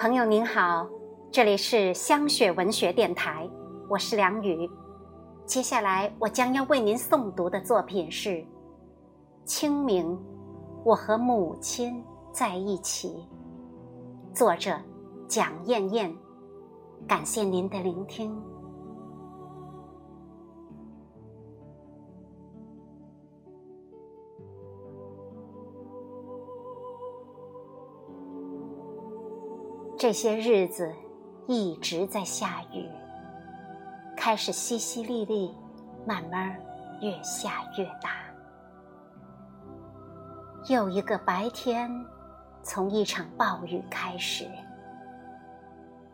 朋友您好，这里是香雪文学电台，我是梁雨。接下来我将要为您诵读的作品是《清明》，我和母亲在一起。作者蒋艳艳，感谢您的聆听。这些日子一直在下雨，开始淅淅沥沥，慢慢越下越大。又一个白天，从一场暴雨开始。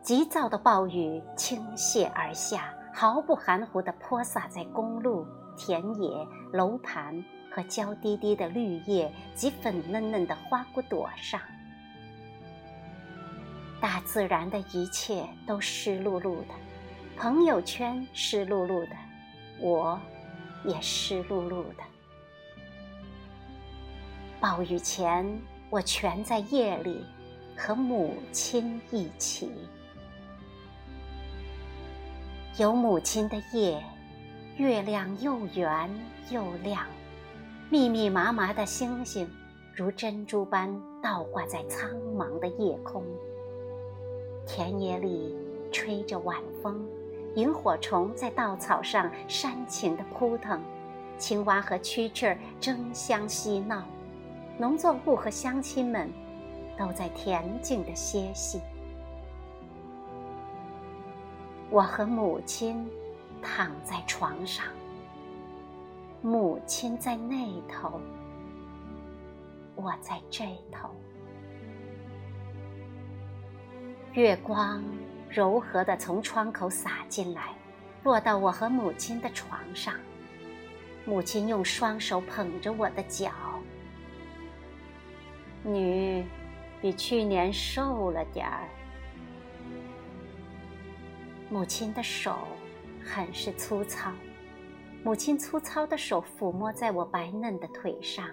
急躁的暴雨倾泻而下，毫不含糊地泼洒在公路、田野、楼盘和娇滴滴的绿叶及粉嫩嫩的花骨朵上。大自然的一切都湿漉漉的，朋友圈湿漉漉的，我也湿漉漉的。暴雨前，我全在夜里和母亲一起。有母亲的夜，月亮又圆又亮，密密麻麻的星星如珍珠般倒挂在苍茫的夜空。田野里吹着晚风，萤火虫在稻草上煽情的扑腾，青蛙和蛐蛐儿争相嬉闹，农作物和乡亲们都在恬静的歇息。我和母亲躺在床上，母亲在那头，我在这头。月光柔和地从窗口洒进来，落到我和母亲的床上。母亲用双手捧着我的脚。女，比去年瘦了点儿。母亲的手很是粗糙，母亲粗糙的手抚摸在我白嫩的腿上，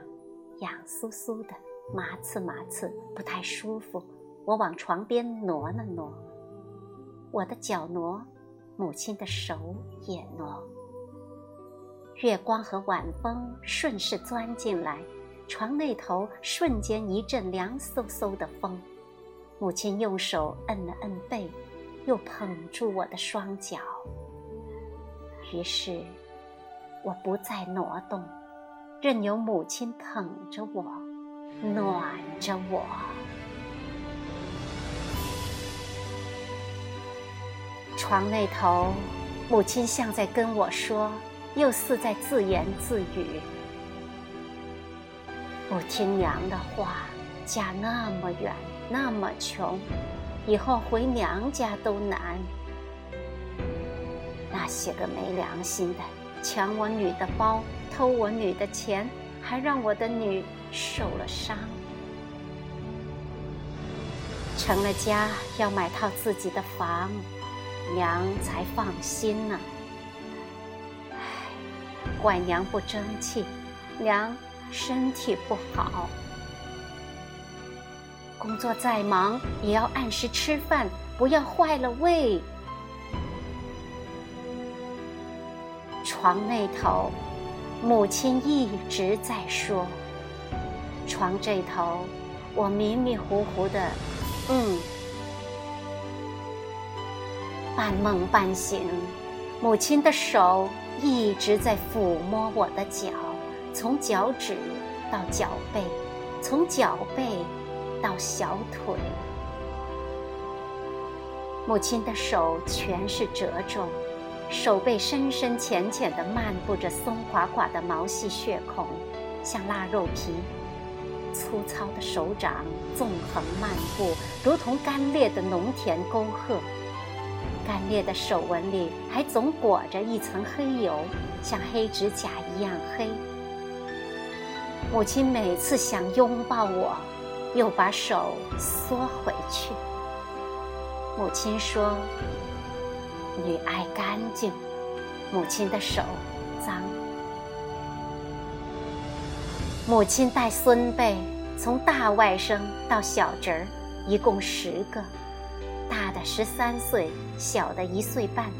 痒酥酥的，麻刺麻刺，不太舒服。我往床边挪了挪，我的脚挪，母亲的手也挪。月光和晚风顺势钻进来，床那头瞬间一阵凉飕飕的风。母亲用手摁了摁背，又捧住我的双脚。于是，我不再挪动，任由母亲捧着我，暖着我。床那头，母亲像在跟我说，又似在自言自语：“不听娘的话，嫁那么远，那么穷，以后回娘家都难。那些个没良心的，抢我女的包，偷我女的钱，还让我的女受了伤。成了家，要买套自己的房。”娘才放心呢。唉，怪娘不争气，娘身体不好，工作再忙也要按时吃饭，不要坏了胃。床那头，母亲一直在说；床这头，我迷迷糊糊的，嗯。半梦半醒，母亲的手一直在抚摸我的脚，从脚趾到脚背，从脚背到小腿。母亲的手全是褶皱，手背深深浅浅地漫步着松垮垮的毛细血孔，像腊肉皮。粗糙的手掌纵横漫步，如同干裂的农田沟壑。干裂的手纹里还总裹着一层黑油，像黑指甲一样黑。母亲每次想拥抱我，又把手缩回去。母亲说：“女爱干净，母亲的手脏。”母亲带孙辈，从大外甥到小侄儿，一共十个。十三岁，小的一岁半，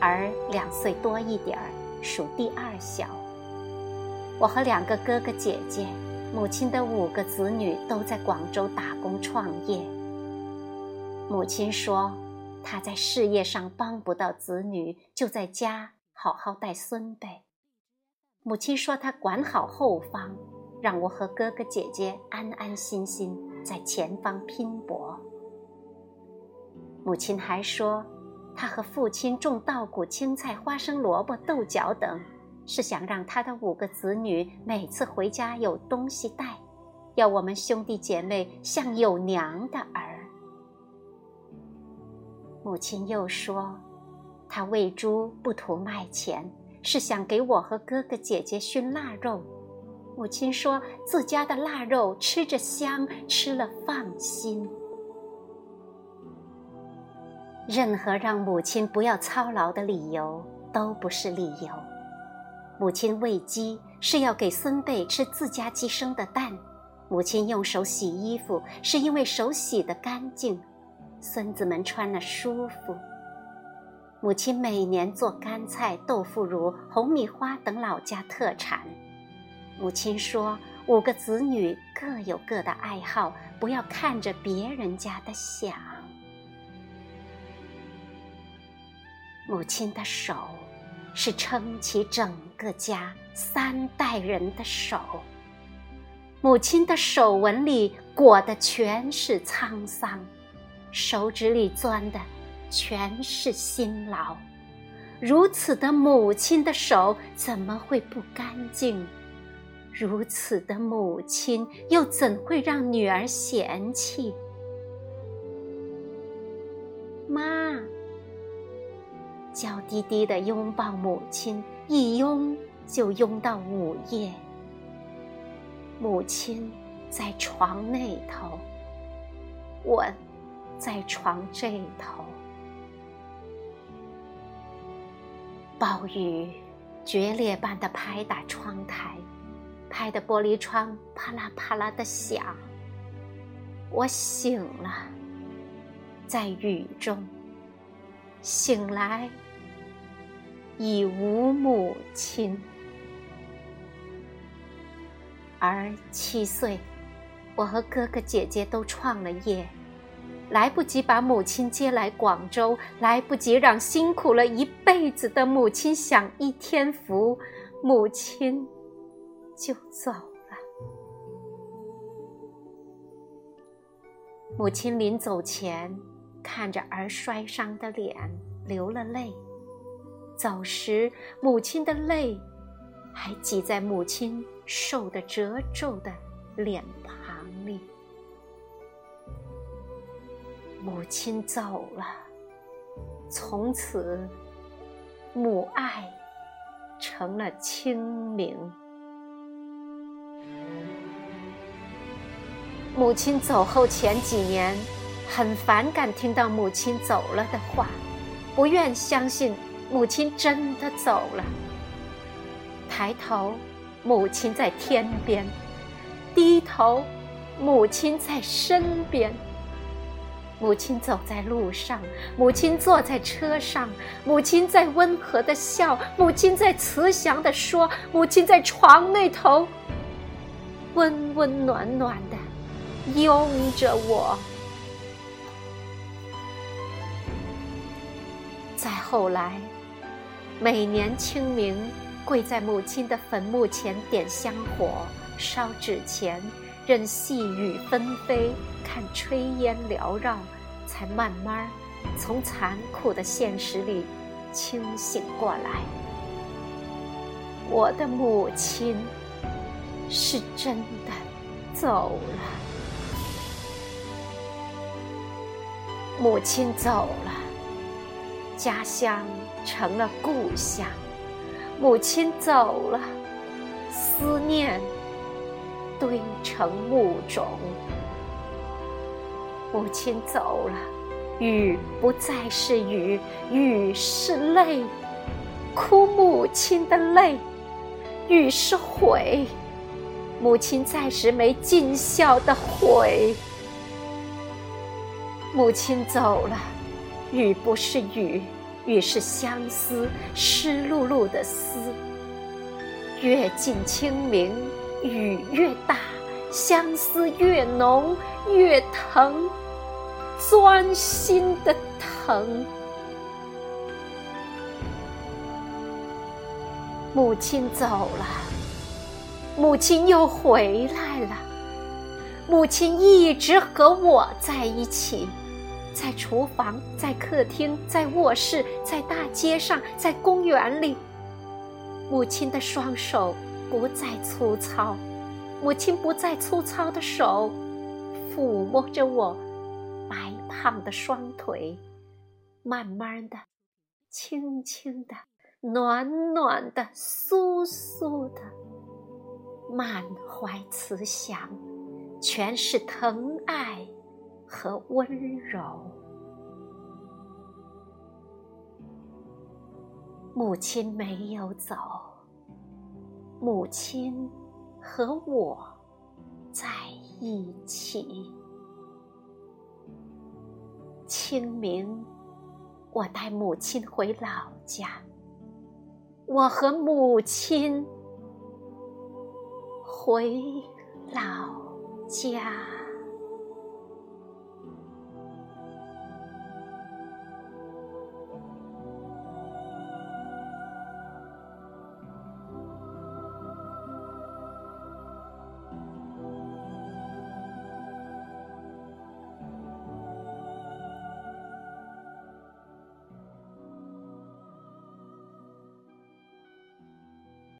而两岁多一点儿属第二小。我和两个哥哥姐姐，母亲的五个子女都在广州打工创业。母亲说，她在事业上帮不到子女，就在家好好带孙辈。母亲说，她管好后方，让我和哥哥姐姐安安心心在前方拼搏。母亲还说，她和父亲种稻谷、青菜、花生、萝卜、豆角等。是想让他的五个子女每次回家有东西带，要我们兄弟姐妹像有娘的儿。母亲又说，他喂猪不图卖钱，是想给我和哥哥姐姐熏腊肉。母亲说自家的腊肉吃着香，吃了放心。任何让母亲不要操劳的理由都不是理由。母亲喂鸡是要给孙辈吃自家鸡生的蛋，母亲用手洗衣服是因为手洗得干净，孙子们穿了舒服。母亲每年做干菜、豆腐乳、红米花等老家特产。母亲说，五个子女各有各的爱好，不要看着别人家的想。母亲的手。是撑起整个家三代人的手，母亲的手纹里裹的全是沧桑，手指里钻的全是辛劳。如此的母亲的手怎么会不干净？如此的母亲又怎会让女儿嫌弃？妈。娇滴滴的拥抱母亲，一拥就拥到午夜。母亲在床那头，我在床这头。暴雨决裂般的拍打窗台，拍得玻璃窗啪啦啪啦的响。我醒了，在雨中醒来。已无母亲，而七岁，我和哥哥姐姐都创了业，来不及把母亲接来广州，来不及让辛苦了一辈子的母亲享一天福，母亲就走了。母亲临走前，看着儿摔伤的脸，流了泪。走时，母亲的泪还挤在母亲瘦的褶皱的脸庞里。母亲走了，从此母爱成了清明。母亲走后前几年，很反感听到母亲走了的话，不愿相信。母亲真的走了。抬头，母亲在天边；低头，母亲在身边。母亲走在路上，母亲坐在车上，母亲在温和的笑，母亲在慈祥的说，母亲在床那头，温温暖暖的拥着我。再后来。每年清明，跪在母亲的坟墓前点香火、烧纸钱，任细雨纷飞，看炊烟缭绕，才慢慢从残酷的现实里清醒过来。我的母亲是真的走了，母亲走了，家乡。成了故乡，母亲走了，思念堆成墓冢。母亲走了，雨不再是雨，雨是泪，哭母亲的泪。雨是悔，母亲暂时没尽孝的悔。母亲走了。雨不是雨，雨是相思，湿漉漉的思。越近清明，雨越大，相思越浓，越疼，钻心的疼。母亲走了，母亲又回来了。母亲一直和我在一起，在厨房，在客厅，在卧室，在大街上，在公园里。母亲的双手不再粗糙，母亲不再粗糙的手抚摸着我白胖的双腿，慢慢的、轻轻的、暖暖的、酥酥的，满怀慈祥，全是疼爱和温柔。母亲没有走，母亲和我在一起。清明，我带母亲回老家，我和母亲回老家。